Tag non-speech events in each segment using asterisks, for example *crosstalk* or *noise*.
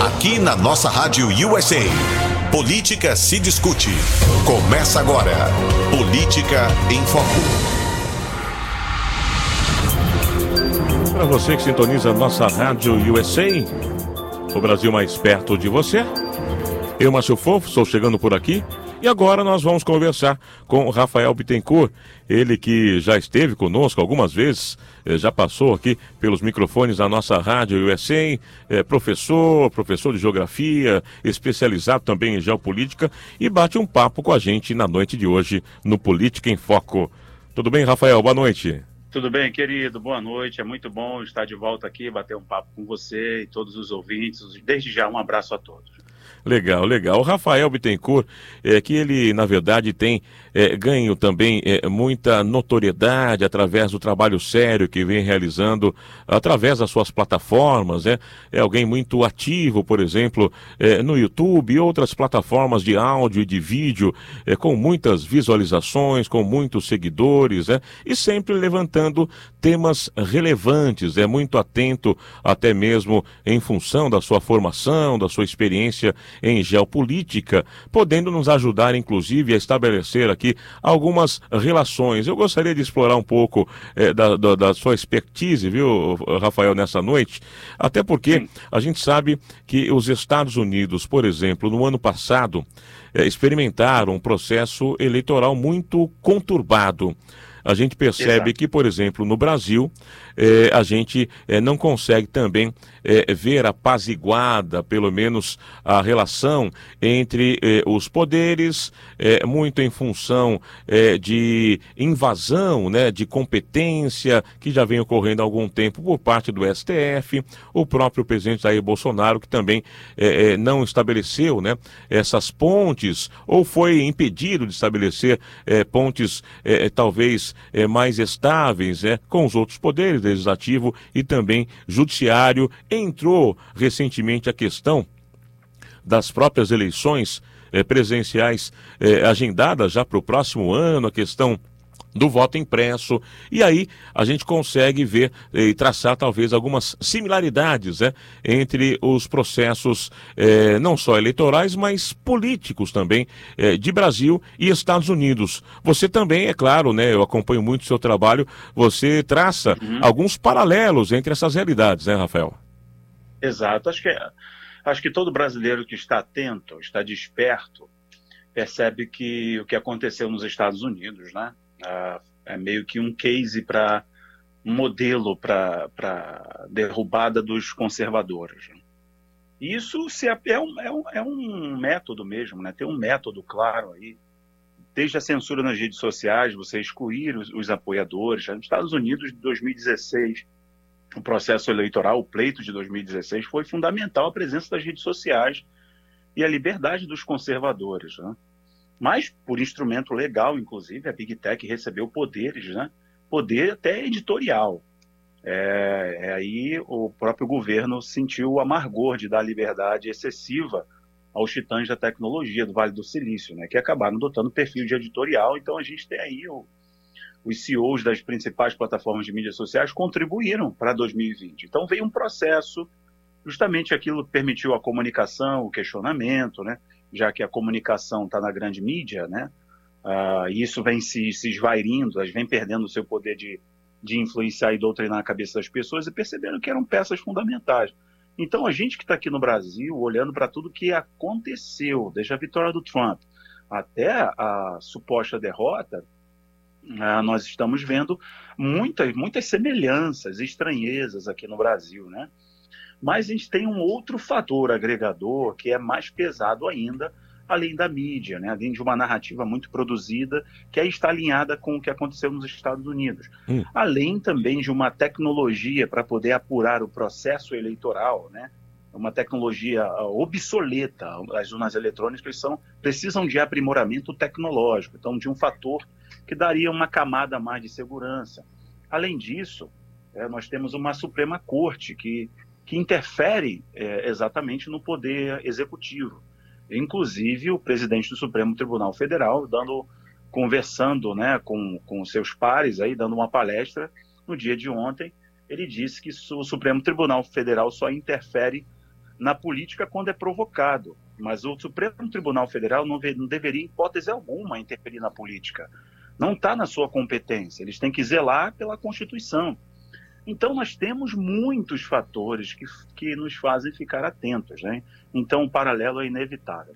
Aqui na nossa Rádio USA, política se discute. Começa agora, Política em Foco. Para você que sintoniza a nossa Rádio USA, o Brasil mais perto de você. Eu, Márcio Fofo, estou chegando por aqui e agora nós vamos conversar com Rafael Bittencourt, ele que já esteve conosco algumas vezes, eh, já passou aqui pelos microfones da nossa rádio USA, é professor, professor de geografia, especializado também em geopolítica e bate um papo com a gente na noite de hoje no Política em Foco. Tudo bem, Rafael? Boa noite. Tudo bem, querido? Boa noite. É muito bom estar de volta aqui, bater um papo com você e todos os ouvintes. Desde já, um abraço a todos. Legal, legal. O Rafael Bittencourt, é, que ele, na verdade, tem é, ganho também é, muita notoriedade através do trabalho sério que vem realizando através das suas plataformas. Né? É alguém muito ativo, por exemplo, é, no YouTube e outras plataformas de áudio e de vídeo, é, com muitas visualizações, com muitos seguidores, né? e sempre levantando temas relevantes, é muito atento até mesmo em função da sua formação, da sua experiência em geopolítica, podendo nos ajudar, inclusive, a estabelecer aqui algumas relações. Eu gostaria de explorar um pouco é, da, da, da, sua expertise, viu, Rafael, nessa noite, até porque a gente sabe que os Estados Unidos, por exemplo, no ano passado, é, experimentaram um processo eleitoral muito conturbado a gente percebe Exato. que, por exemplo, no Brasil, eh, a gente eh, não consegue também eh, ver apaziguada, pelo menos, a relação entre os poderes, muito em função de invasão, né, de competência, que já vem ocorrendo há algum tempo por parte do STF, o próprio presidente Jair Bolsonaro, que também não estabeleceu né, essas pontes, ou foi impedido de estabelecer pontes, talvez é, mais estáveis é, com os outros poderes, legislativo e também judiciário. Entrou recentemente a questão das próprias eleições é, presenciais é, agendadas já para o próximo ano, a questão do voto impresso. E aí a gente consegue ver e traçar talvez algumas similaridades né, entre os processos eh, não só eleitorais, mas políticos também eh, de Brasil e Estados Unidos. Você também, é claro, né, eu acompanho muito o seu trabalho, você traça uhum. alguns paralelos entre essas realidades, né, Rafael? Exato. Acho que, acho que todo brasileiro que está atento, está desperto, percebe que o que aconteceu nos Estados Unidos, né? É meio que um case para um modelo para derrubada dos conservadores. Isso se é, é, um, é, um, é um método mesmo, né? tem um método claro aí. Desde a censura nas redes sociais, você excluir os, os apoiadores. Nos Estados Unidos, de 2016, o processo eleitoral, o pleito de 2016, foi fundamental a presença das redes sociais e a liberdade dos conservadores. Né? Mas por instrumento legal, inclusive, a Big Tech recebeu poderes, né? poder até editorial. É, é, aí o próprio governo sentiu o amargor de dar liberdade excessiva aos titãs da tecnologia do Vale do Silício, né? que acabaram adotando perfil de editorial. Então a gente tem aí o, os CEOs das principais plataformas de mídias sociais contribuíram para 2020. Então veio um processo, justamente aquilo permitiu a comunicação, o questionamento, né? Já que a comunicação está na grande mídia, né? Uh, isso vem se, se esvairindo, vem perdendo o seu poder de, de influenciar e doutrinar a cabeça das pessoas e percebendo que eram peças fundamentais. Então, a gente que está aqui no Brasil, olhando para tudo que aconteceu, desde a vitória do Trump até a suposta derrota, uh, nós estamos vendo muitas, muitas semelhanças, estranhezas aqui no Brasil, né? Mas a gente tem um outro fator agregador que é mais pesado ainda, além da mídia, né? além de uma narrativa muito produzida que aí está alinhada com o que aconteceu nos Estados Unidos. Hum. Além também de uma tecnologia para poder apurar o processo eleitoral, né? uma tecnologia ah, obsoleta. As urnas eletrônicas são, precisam de aprimoramento tecnológico, então de um fator que daria uma camada mais de segurança. Além disso, é, nós temos uma Suprema Corte que que interfere é, exatamente no poder executivo. Inclusive o presidente do Supremo Tribunal Federal dando conversando, né, com, com seus pares aí, dando uma palestra no dia de ontem, ele disse que o Supremo Tribunal Federal só interfere na política quando é provocado. Mas o Supremo Tribunal Federal não, não deveria, em hipótese alguma, interferir na política. Não está na sua competência. Eles têm que zelar pela Constituição. Então, nós temos muitos fatores que, que nos fazem ficar atentos. Né? Então, o paralelo é inevitável.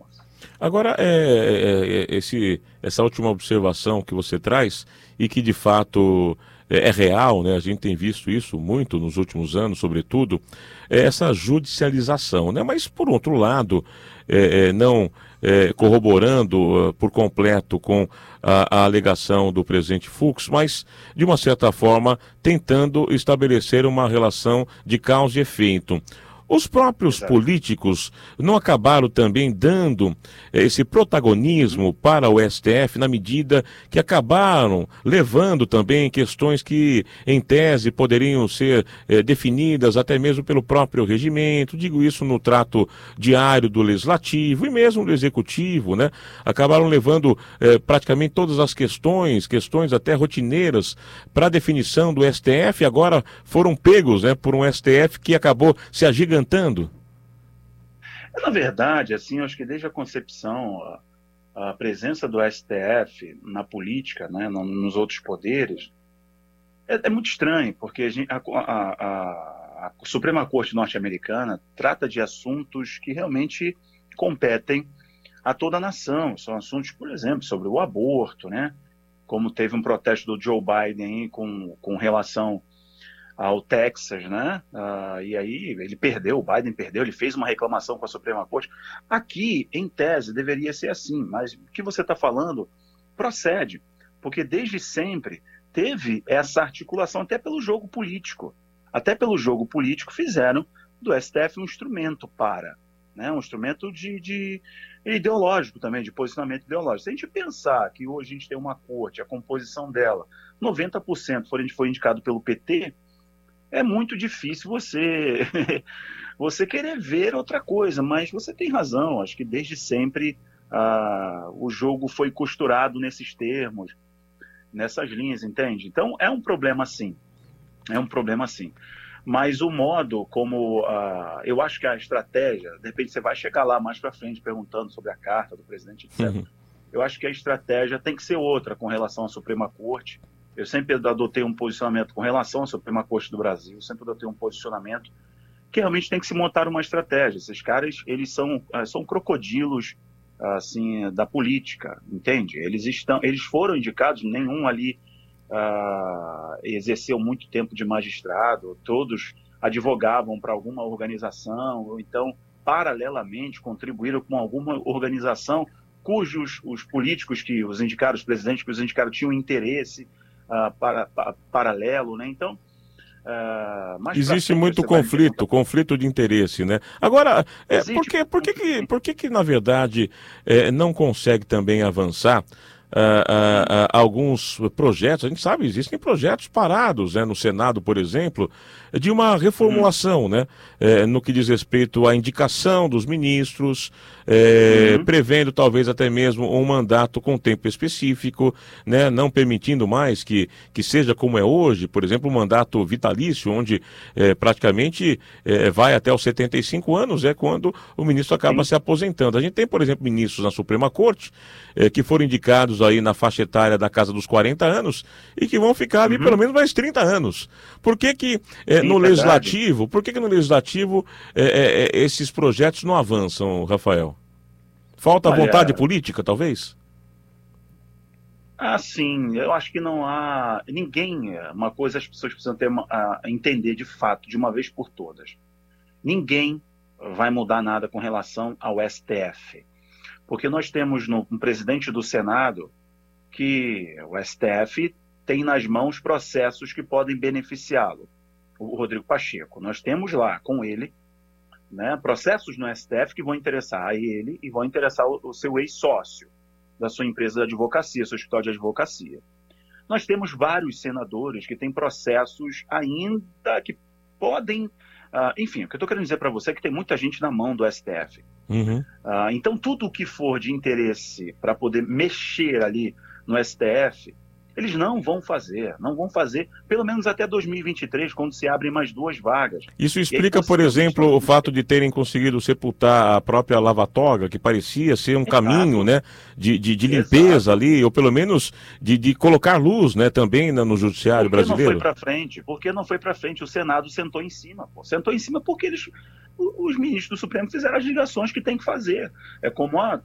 Agora, é, é, é, esse, essa última observação que você traz, e que de fato é, é, real, né? a gente tem visto isso muito nos últimos anos, sobretudo, é essa judicialização. Né? Mas, por outro lado, é, é não é, corroborando uh, por completo com a, a, alegação do presidente Fux, mas, de uma certa forma, tentando estabelecer uma relação de causa e efeito. Os próprios Exato. políticos não acabaram também dando eh, esse protagonismo para o STF na medida que acabaram levando também questões que, em tese, poderiam ser eh, definidas até mesmo pelo próprio regimento. Digo isso no trato diário do legislativo e mesmo do executivo, né? Acabaram levando eh, praticamente todas as questões, questões até rotineiras, para a definição do STF. Agora foram pegos, né, por um STF que acabou se agigantando cantando? Na verdade, assim, acho que desde a concepção, a, a presença do STF na política, né, nos outros poderes, é, é muito estranho, porque a, a, a Suprema Corte norte-americana trata de assuntos que realmente competem a toda a nação. São assuntos, por exemplo, sobre o aborto, né? Como teve um protesto do Joe Biden com, com relação ao Texas, né? Uh, e aí ele perdeu, o Biden perdeu, ele fez uma reclamação com a Suprema Corte. Aqui, em tese, deveria ser assim, mas o que você está falando procede, porque desde sempre teve essa articulação até pelo jogo político. Até pelo jogo político fizeram do STF um instrumento para, né? um instrumento de, de ideológico também, de posicionamento ideológico. Se a gente pensar que hoje a gente tem uma corte, a composição dela, 90% foi, foi indicado pelo PT, é muito difícil você *laughs* você querer ver outra coisa, mas você tem razão. Acho que desde sempre ah, o jogo foi costurado nesses termos, nessas linhas, entende? Então é um problema sim, é um problema sim. Mas o modo como ah, eu acho que a estratégia, de repente você vai chegar lá mais para frente perguntando sobre a carta do presidente, etc. Uhum. Eu acho que a estratégia tem que ser outra com relação à Suprema Corte eu sempre adotei um posicionamento com relação à Suprema Corte do Brasil, sempre adotei um posicionamento que realmente tem que se montar uma estratégia. Esses caras, eles são, ah, são crocodilos assim da política, entende? Eles estão, eles foram indicados, nenhum ali uh, exerceu muito tempo de magistrado, todos advogavam para alguma organização ou então paralelamente contribuíram com alguma organização cujos os políticos que os indicaram, os presidentes que os indicaram tinham interesse uh, para, para, paralelo, né? Então, Uh, Existe muito conflito, conflito de interesse, né? Agora, é, por, que, por, que, que, por que, que, na verdade, é, não consegue também avançar uh, uh, alguns projetos, a gente sabe, existem projetos parados né, no Senado, por exemplo, de uma reformulação, né? É, no que diz respeito à indicação dos ministros, é, uhum. prevendo talvez até mesmo um mandato com tempo específico, né? Não permitindo mais que, que seja como é hoje, por exemplo, um mandato vitalício, onde é, praticamente vai até os 75 anos, é quando o ministro acaba se aposentando. A gente tem, por exemplo, ministros na Suprema Corte que foram indicados aí na faixa etária da casa dos 40 anos e que vão ficar ali uhum. pelo menos mais 30 anos. Por que que é, Sim, no verdade. legislativo, por que que no legislativo é, é, esses projetos não avançam, Rafael? Falta Olha, vontade política, talvez? Ah, sim. Eu acho que não há ninguém. Uma coisa as pessoas precisam ter a entender de fato, de uma vez por todas. Ninguém vai mudar nada com relação ao STF. Porque nós temos no, um presidente do Senado que o STF tem nas mãos processos que podem beneficiá-lo, o Rodrigo Pacheco. Nós temos lá com ele né, processos no STF que vão interessar a ele e vão interessar o, o seu ex-sócio da sua empresa de advocacia, seu escritório de advocacia. Nós temos vários senadores que têm processos ainda que podem Uh, enfim, o que eu estou querendo dizer para você é que tem muita gente na mão do STF. Uhum. Uh, então, tudo o que for de interesse para poder mexer ali no STF, Eles não vão fazer, não vão fazer, pelo menos até 2023, quando se abrem mais duas vagas. Isso explica, aí, por exemplo, o fato de terem conseguido sepultar a própria Lavatoga, que parecia ser um Exato. caminho né, de, de, de limpeza Exato. ali, ou pelo menos de, de colocar luz né, também no judiciário porque brasileiro. não foi para frente? Porque não foi para frente? O Senado sentou em cima. Pô. Sentou em cima porque eles os ministros do Supremo fizeram as ligações que tem que fazer. É como a,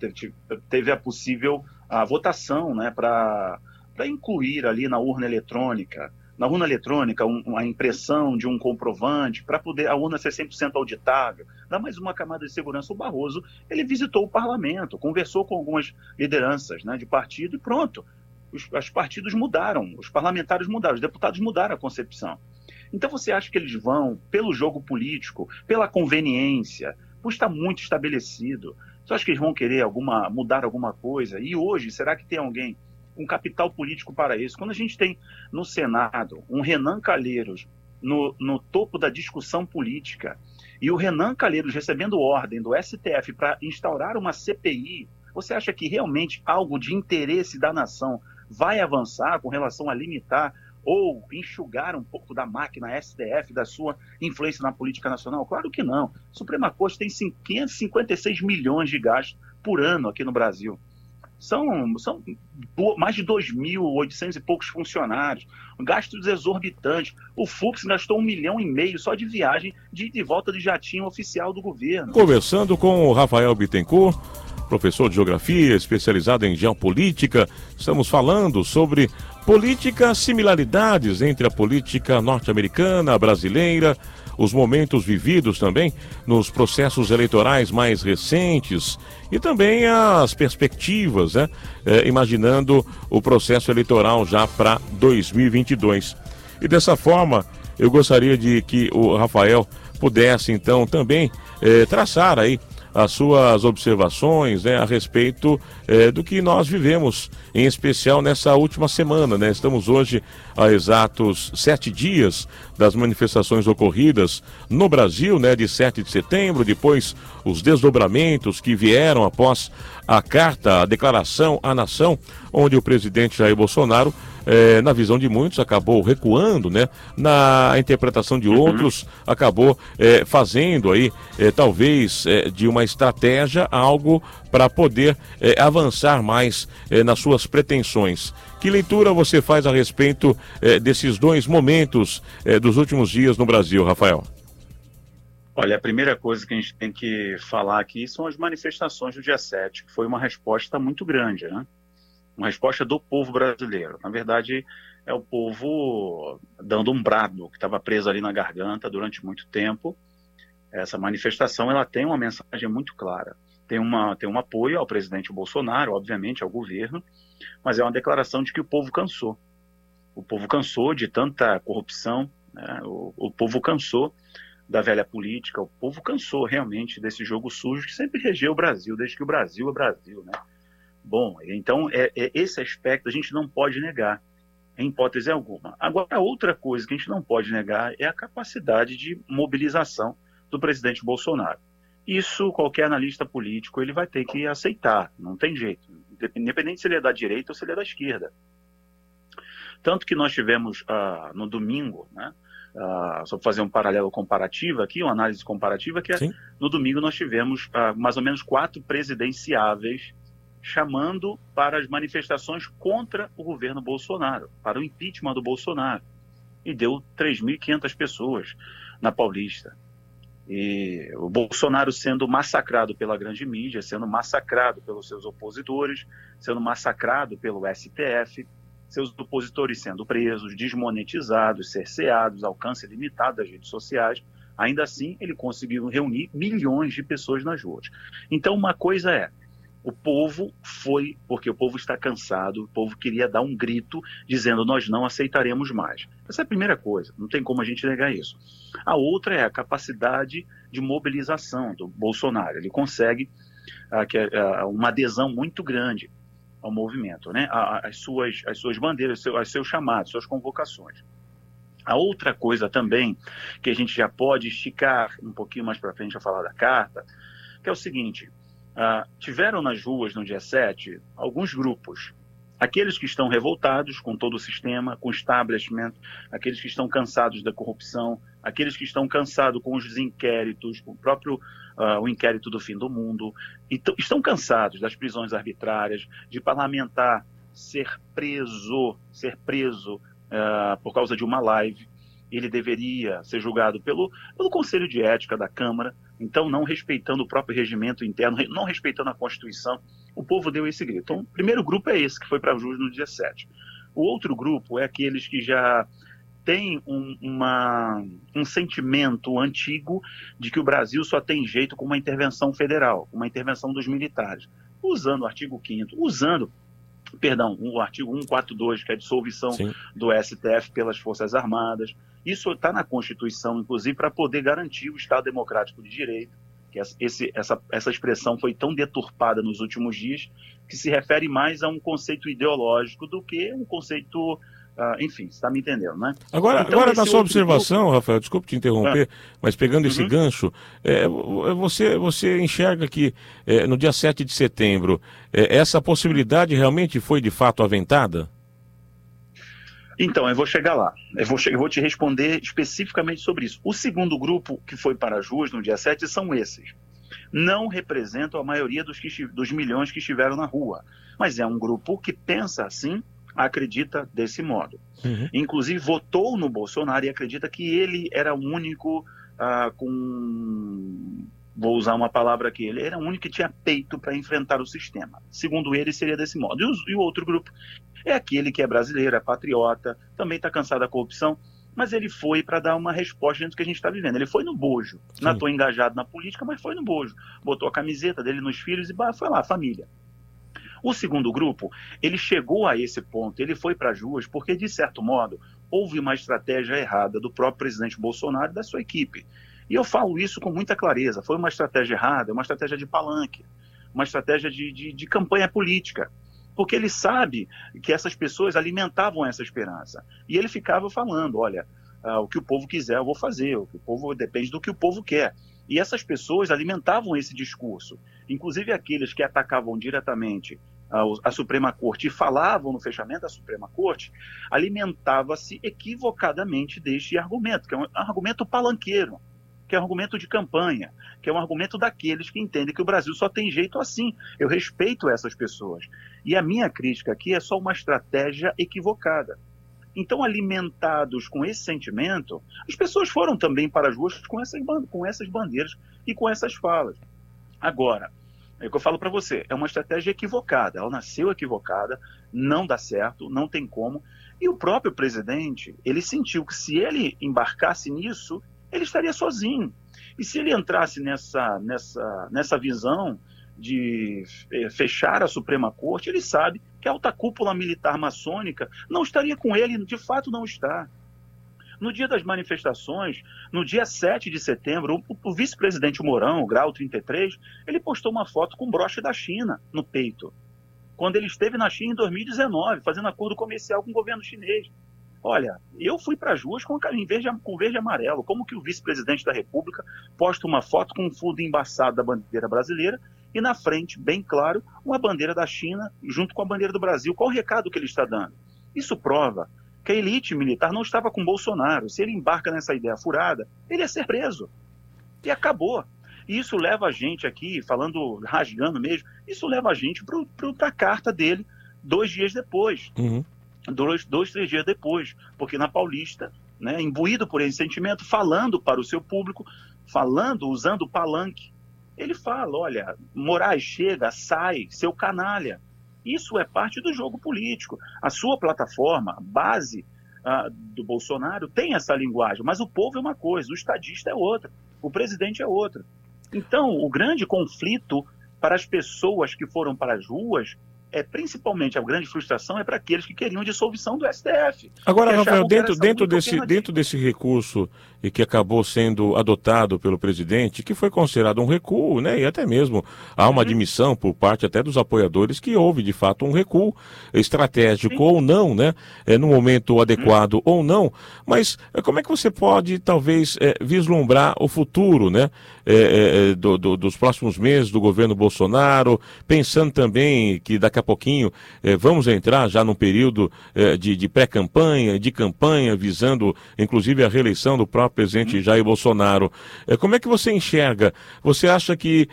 teve a possível a votação né, para incluir ali na urna eletrônica, na urna eletrônica, um, a impressão de um comprovante para poder a urna ser 100% auditável. Dá mais uma camada de segurança. O Barroso ele visitou o parlamento, conversou com algumas lideranças né, de partido e pronto. Os, os partidos mudaram, os parlamentares mudaram, os deputados mudaram a concepção. Então você acha que eles vão pelo jogo político, pela conveniência, por estar muito estabelecido? Você acha que eles vão querer alguma, mudar alguma coisa? E hoje, será que tem alguém com capital político para isso? Quando a gente tem no Senado um Renan Calheiros no, no topo da discussão política e o Renan Calheiros recebendo ordem do STF para instaurar uma CPI, você acha que realmente algo de interesse da nação vai avançar com relação a limitar ou enxugar um pouco da máquina STF, da sua influência na política nacional? Claro que não. A Suprema Corte tem 556 milhões de gastos por ano aqui no Brasil. São, são mais de 2.800 e poucos funcionários, gastos exorbitantes. O Fux gastou um milhão e meio só de viagem de, de volta de jatinho oficial do governo. Conversando com o Rafael Bittencourt, professor de geografia, especializado em geopolítica, estamos falando sobre política, similaridades entre a política norte-americana, brasileira, os momentos vividos também nos processos eleitorais mais recentes e também as perspectivas, né? É, imaginando o processo eleitoral já para 2022. E dessa forma, eu gostaria de que o Rafael pudesse então também é, traçar aí as suas observações né, a respeito é, do que nós vivemos, em especial nessa última semana. Né? Estamos hoje a exatos sete dias das manifestações ocorridas no Brasil, né, de 7 de setembro, depois os desdobramentos que vieram após a carta, a declaração à nação, onde o presidente Jair Bolsonaro é, na visão de muitos, acabou recuando, né? Na interpretação de uhum. outros, acabou é, fazendo aí, é, talvez, é, de uma estratégia, algo para poder é, avançar mais é, nas suas pretensões. Que leitura você faz a respeito desses dois momentos dos últimos dias no Brasil, Rafael? Olha, a primeira coisa que a gente tem que falar aqui são as manifestações do dia 7, que foi uma resposta muito grande, né? Uma resposta do povo brasileiro. Na verdade, é o povo dando um brado que estava preso ali na garganta durante muito tempo. Essa manifestação ela tem uma mensagem muito clara. Tem, uma, tem um apoio ao presidente Bolsonaro, obviamente, ao governo, mas é uma declaração de que o povo cansou. O povo cansou de tanta corrupção, né? o, o povo cansou da velha política, o povo cansou realmente desse jogo sujo que sempre regeu o Brasil, desde que o Brasil é Brasil, né? Bom, então é, é, esse aspecto a gente não pode negar, em hipótese alguma. Agora, outra coisa que a gente não pode negar é a capacidade de mobilização do presidente Bolsonaro. Isso qualquer analista político ele vai ter que aceitar, não tem jeito, independente se ele é da direita ou se ele é da esquerda. Tanto que nós tivemos ah, no domingo, né, ah, só para fazer um paralelo comparativo aqui, uma análise comparativa, que é, no domingo nós tivemos ah, mais ou menos quatro presidenciáveis chamando para as manifestações contra o governo Bolsonaro, para o impeachment do Bolsonaro. E deu 3.500 pessoas na Paulista. E o Bolsonaro sendo massacrado pela grande mídia, sendo massacrado pelos seus opositores, sendo massacrado pelo STF, seus opositores sendo presos, desmonetizados, cerceados, alcance limitado das redes sociais. Ainda assim, ele conseguiu reunir milhões de pessoas nas ruas. Então, uma coisa é o povo foi, porque o povo está cansado, o povo queria dar um grito dizendo nós não aceitaremos mais. Essa é a primeira coisa, não tem como a gente negar isso. A outra é a capacidade de mobilização do Bolsonaro. Ele consegue uh, uma adesão muito grande ao movimento, né? as, suas, as suas bandeiras, os seus chamados, suas convocações. A outra coisa também, que a gente já pode esticar um pouquinho mais para frente a falar da carta, que é o seguinte: Uh, tiveram nas ruas no dia 7 alguns grupos, Aqueles que estão revoltados com todo o sistema, com o establishment, aqueles que estão cansados da corrupção, aqueles que estão cansados com os inquéritos, o próprio uh, o inquérito do fim do mundo, estão cansados das prisões arbitrárias, de parlamentar ser preso, ser preso uh, por causa de uma live. Ele deveria ser julgado pelo, pelo Conselho de Ética da Câmara, então não respeitando o próprio regimento interno, não respeitando a Constituição o povo deu esse grito. Então, o primeiro grupo é esse, que foi para Jus no dia 7. O outro grupo é aqueles que já têm um, uma, um sentimento antigo de que o Brasil só tem jeito com uma intervenção federal, uma intervenção dos militares, usando o artigo 5 usando perdão, o artigo 142, que é a dissolução Sim. do STF pelas Forças Armadas. Isso está na Constituição, inclusive, para poder garantir o Estado Democrático de Direito que esse, essa, essa expressão foi tão deturpada nos últimos dias que se refere mais a um conceito ideológico do que um conceito Uh, enfim, você está me entendendo, né? Agora, então, agora na sua observação, grupo... Rafael, desculpe te interromper, ah. mas pegando esse uhum. gancho, é, você, você enxerga que é, no dia 7 de setembro, é, essa possibilidade realmente foi de fato aventada? Então, eu vou chegar lá. Eu vou, eu vou te responder especificamente sobre isso. O segundo grupo que foi para as ruas no dia 7 são esses. Não representam a maioria dos, que, dos milhões que estiveram na rua, mas é um grupo que pensa assim, acredita desse modo. Uhum. Inclusive, votou no Bolsonaro e acredita que ele era o único uh, com. Vou usar uma palavra aqui. Ele era o único que tinha peito para enfrentar o sistema. Segundo ele, seria desse modo. E, os, e o outro grupo é aquele que é brasileiro, é patriota, também está cansado da corrupção, mas ele foi para dar uma resposta dentro do que a gente está vivendo. Ele foi no bojo. Sim. Não estou engajado na política, mas foi no bojo. Botou a camiseta dele nos filhos e foi lá, família. O segundo grupo, ele chegou a esse ponto, ele foi para as ruas porque, de certo modo, houve uma estratégia errada do próprio presidente Bolsonaro e da sua equipe. E eu falo isso com muita clareza. Foi uma estratégia errada, uma estratégia de palanque, uma estratégia de, de, de campanha política porque ele sabe que essas pessoas alimentavam essa esperança. E ele ficava falando: olha, uh, o que o povo quiser eu vou fazer, o que o povo depende do que o povo quer. E essas pessoas alimentavam esse discurso, inclusive aqueles que atacavam diretamente a, Suprema Corte e falavam no fechamento da Suprema Corte, alimentava-se equivocadamente deste argumento, que é um argumento palanqueiro que é um argumento de campanha, que é um argumento daqueles que entendem que o Brasil só tem jeito assim. Eu respeito essas pessoas. E a minha crítica aqui é só uma estratégia equivocada. Então, alimentados com esse sentimento, as pessoas foram também para as ruas com essas, com essas bandeiras e com essas falas. Agora, é o que eu falo para você, é uma estratégia equivocada. Ela nasceu equivocada, não dá certo, não tem como. E o próprio presidente, ele sentiu que se ele embarcasse nisso, ele estaria sozinho. E se ele entrasse nessa, nessa, nessa visão de eh, fechar a Suprema Corte, ele sabe que a alta cúpula militar maçônica não estaria com ele, de fato não está. No dia das manifestações, no dia 7 de setembro, o, o vice-presidente Mourão, o Grau 33, ele postou uma foto com broche da China no peito, quando ele esteve na China em 2019, fazendo acordo comercial com o governo chinês. Olha, eu fui para as ruas com, verde, com verde e amarelo. Como que o vice-presidente da República posta uma foto com um fundo embaçado da bandeira brasileira e na frente, bem claro, uma bandeira da China junto com a bandeira do Brasil? Qual o recado que ele está dando? Isso prova que a elite militar não estava com Bolsonaro. Se ele embarca nessa ideia furada, ele ia ser preso. E acabou. E isso leva a gente aqui, falando, rasgando mesmo, isso leva a gente para a carta dele dois dias depois. Uhum dois, dois, três dias depois, porque na Paulista, né, imbuído por esse sentimento, falando para o seu público, falando, usando o palanque, ele fala: olha, Moraes chega, sai, seu canalha. Isso é parte do jogo político. A sua plataforma, base uh, do Bolsonaro, tem essa linguagem, mas o povo é uma coisa, o estadista é outra, o presidente é outra. Então, o grande conflito para as pessoas que foram para as ruas é principalmente a grande frustração é para aqueles que queriam dissolução do STF. Agora, Rafael, dentro, dentro, desse, dentro desse recurso e que acabou sendo adotado pelo presidente, que foi considerado um recuo, né? E até mesmo há uma uhum. admissão por parte até dos apoiadores que houve de fato um recuo estratégico Sim. ou não, né? É, no momento adequado uhum. ou não. Mas é, como é que você pode talvez é, vislumbrar o futuro, né? É, é, é do, do, dos próximos meses do governo Bolsonaro, pensando também que daqui a pouquinho eh, vamos entrar já num período eh, de, de pré-campanha, de campanha, visando inclusive a reeleição do próprio presidente Jair Bolsonaro. Eh, como é que você enxerga? Você acha que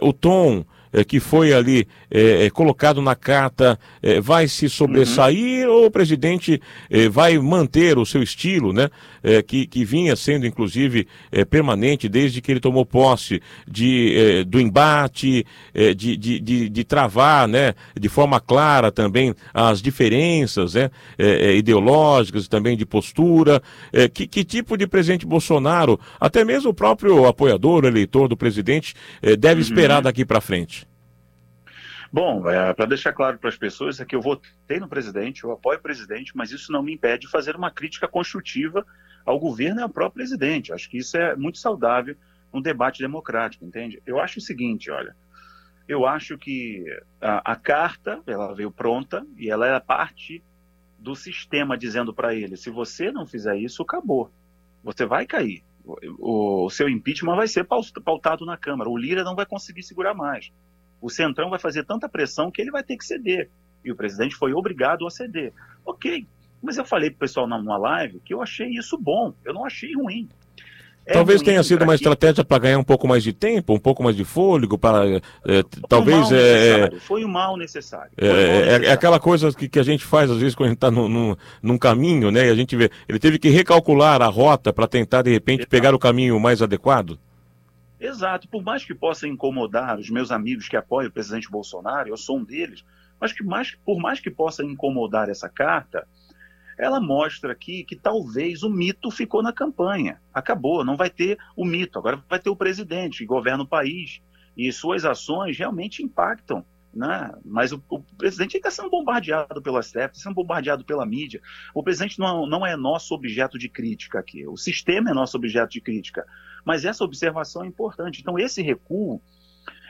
o tom é, que foi ali é, colocado na carta é, vai se sobressair uhum. ou o presidente é, vai manter o seu estilo, né? É, que, que vinha sendo, inclusive, permanente desde que ele tomou posse de, do embate, de, de, de, de, travar, né? De forma clara também as diferenças né? ideológicas e também de postura. que, que tipo de presidente Bolsonaro, até mesmo o próprio apoiador, eleitor do presidente, deve uhum. esperar daqui para frente? Bom, é, para deixar claro para as pessoas, é que eu votei no presidente, eu apoio o presidente, mas isso não me impede de fazer uma crítica construtiva ao governo e ao próprio presidente. Acho que isso é muito saudável um debate democrático, entende? Eu acho o seguinte, olha, eu acho que a, a carta, ela veio pronta e ela é parte do sistema dizendo para ele, se você não fizer isso, acabou. Você vai cair. O, o seu impeachment vai ser pautado na Câmara. O Lira não vai conseguir segurar mais o Centrão vai fazer tanta pressão que ele vai ter que ceder. E o presidente foi obrigado a ceder. Ok, mas eu falei para o pessoal numa live que eu achei isso bom, eu não achei ruim. É talvez tenha sido uma que... estratégia para ganhar um pouco mais de tempo, um pouco mais de fôlego, para é, talvez é, foi o mal necessário. É, mal necessário. É, é, aquela coisa que, que a gente faz às vezes quando a gente está num, num caminho, né? E a gente vê, ele teve que recalcular a rota para tentar de repente Exato. pegar o caminho mais adequado. Exato. Por mais que possa incomodar os meus amigos que apoiam o presidente Bolsonaro, eu sou um deles, mas que mais, por mais que possa incomodar essa carta, ela mostra aqui que talvez o mito ficou na campanha. Acabou, não vai ter o mito, agora vai ter o presidente que governa o país. E suas ações realmente impactam né? Mas o, o presidente está sendo bombardeado pelo STF, sendo bombardeado pela mídia. O presidente não, não é nosso objeto de crítica aqui. O sistema é nosso objeto de crítica. Mas essa observação é importante. Então, esse recuo,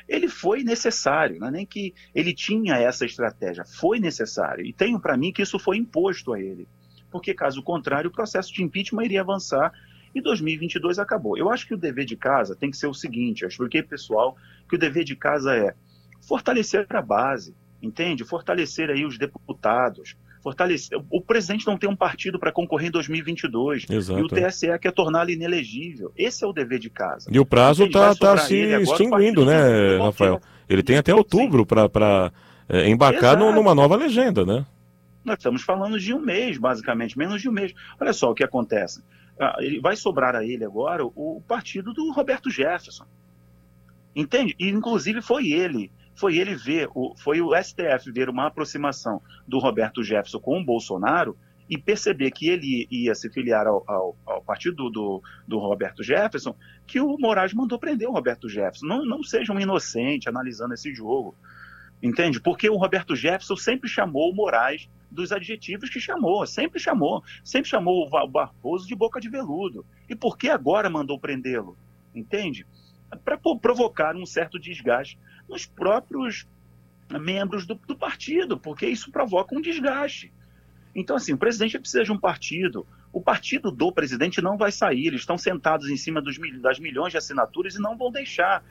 ele foi necessário, não é nem que ele tinha essa estratégia, foi necessário. E tenho para mim que isso foi imposto a ele. Porque, caso contrário, o processo de impeachment iria avançar e 2022 acabou. Eu acho que o dever de casa tem que ser o seguinte: eu expliquei, pessoal, que o dever de casa é fortalecer a base, entende? Fortalecer aí os deputados, fortalecer. O presidente não tem um partido para concorrer em 2022 Exato. e o TSE quer torná-lo inelegível. Esse é o dever de casa. E o prazo está tá se extinguindo, né, Rafael? Ele tem até outubro para é, embarcar Exato. numa nova legenda, né? Nós estamos falando de um mês, basicamente, menos de um mês. Olha só o que acontece. Ah, vai sobrar a ele agora o partido do Roberto Jefferson. Entende? E, inclusive, foi ele foi ele ver, o, foi o STF ver uma aproximação do Roberto Jefferson com o Bolsonaro e perceber que ele ia se filiar ao, ao, ao partido do, do, Roberto Jefferson, que o Moraes mandou prender o Roberto Jefferson. Não, não seja um inocente analisando esse jogo. Entende? Porque o Roberto Jefferson sempre chamou o Moraes dos adjetivos que chamou, sempre chamou, sempre chamou o Barroso de boca de veludo. E por que agora mandou prendê-lo? Entende? Para provocar um certo desgaste nos próprios membros do, do partido, porque isso provoca um desgaste. Então, assim, o presidente precisa de um partido. O partido do presidente não vai sair. Eles estão sentados em cima dos, das milhões de assinaturas e não vão deixar.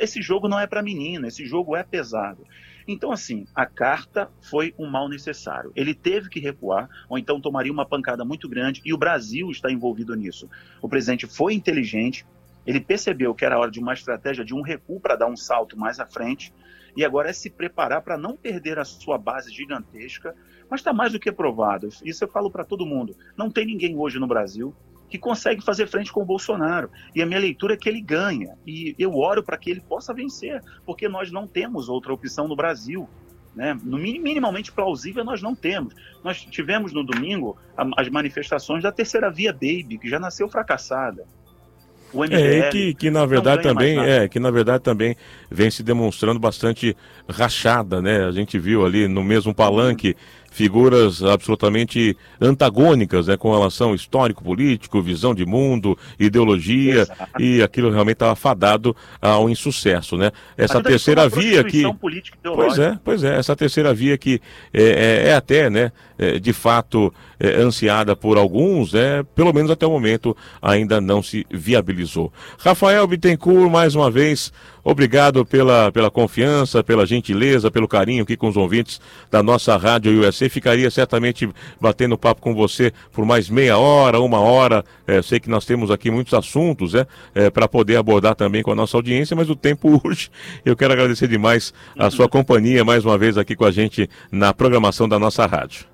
Esse jogo não é para menino, esse jogo é pesado. Então, assim, a carta foi um mal necessário. Ele teve que recuar, ou então tomaria uma pancada muito grande, e o Brasil está envolvido nisso. O presidente foi inteligente, ele percebeu que era hora de uma estratégia de um recuo para dar um salto mais à frente, e agora é se preparar para não perder a sua base gigantesca, mas está mais do que provado. Isso eu falo para todo mundo. Não tem ninguém hoje no Brasil que consegue fazer frente com o Bolsonaro. E a minha leitura é que ele ganha. E eu oro para que ele possa vencer, porque nós não temos outra opção no Brasil. Né? No minimamente plausível nós não temos. Nós tivemos no domingo as manifestações da terceira via Baby, que já nasceu fracassada o MBL. É, que, que na verdade também é, que na verdade também vem se demonstrando bastante rachada, né? A gente viu ali no mesmo palanque figuras absolutamente antagônicas né, com relação histórico-político, visão de mundo, ideologia, Exato. e aquilo realmente estava fadado ao insucesso. Né? Essa terceira via que. Pois é, pois é, essa terceira via que é, é, é até, né, é, de fato, é, ansiada por alguns, né? Pelo menos até o momento ainda não se viabilizou. Rafael Bittencourt, mais uma vez, obrigado pela, pela confiança, pela gentileza, pelo carinho aqui com os ouvintes da nossa Rádio USA. Ficaria certamente batendo papo com você por mais meia hora, uma hora. É, sei que nós temos aqui muitos assuntos, né? É, para poder abordar também com a nossa audiência, mas o tempo *laughs* urge. Eu quero agradecer demais a sua companhia mais uma vez aqui com a gente na programação da nossa rádio.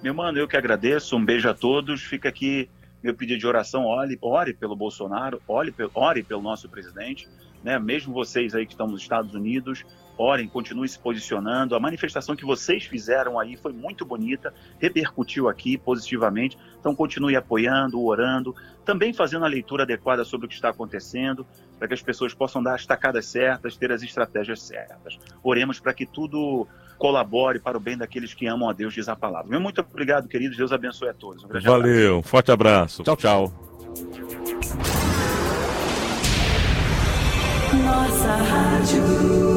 Meu mano, eu que agradeço. Um beijo a todos. Fica aqui meu pedido de oração. Ore, ore pelo Bolsonaro, ore, ore pelo nosso presidente. Né? Mesmo vocês aí que estão nos Estados Unidos, orem, continuem se posicionando. A manifestação que vocês fizeram aí foi muito bonita, repercutiu aqui positivamente. Então continue apoiando, orando, também fazendo a leitura adequada sobre o que está acontecendo, para que as pessoas possam dar as tacadas certas, ter as estratégias certas. Oremos para que tudo colabore para o bem daqueles que amam a Deus, diz a palavra. Meu muito obrigado, queridos. Deus abençoe a todos. Um Valeu, abraço. forte abraço. Tchau, tchau. Nossa Rádio.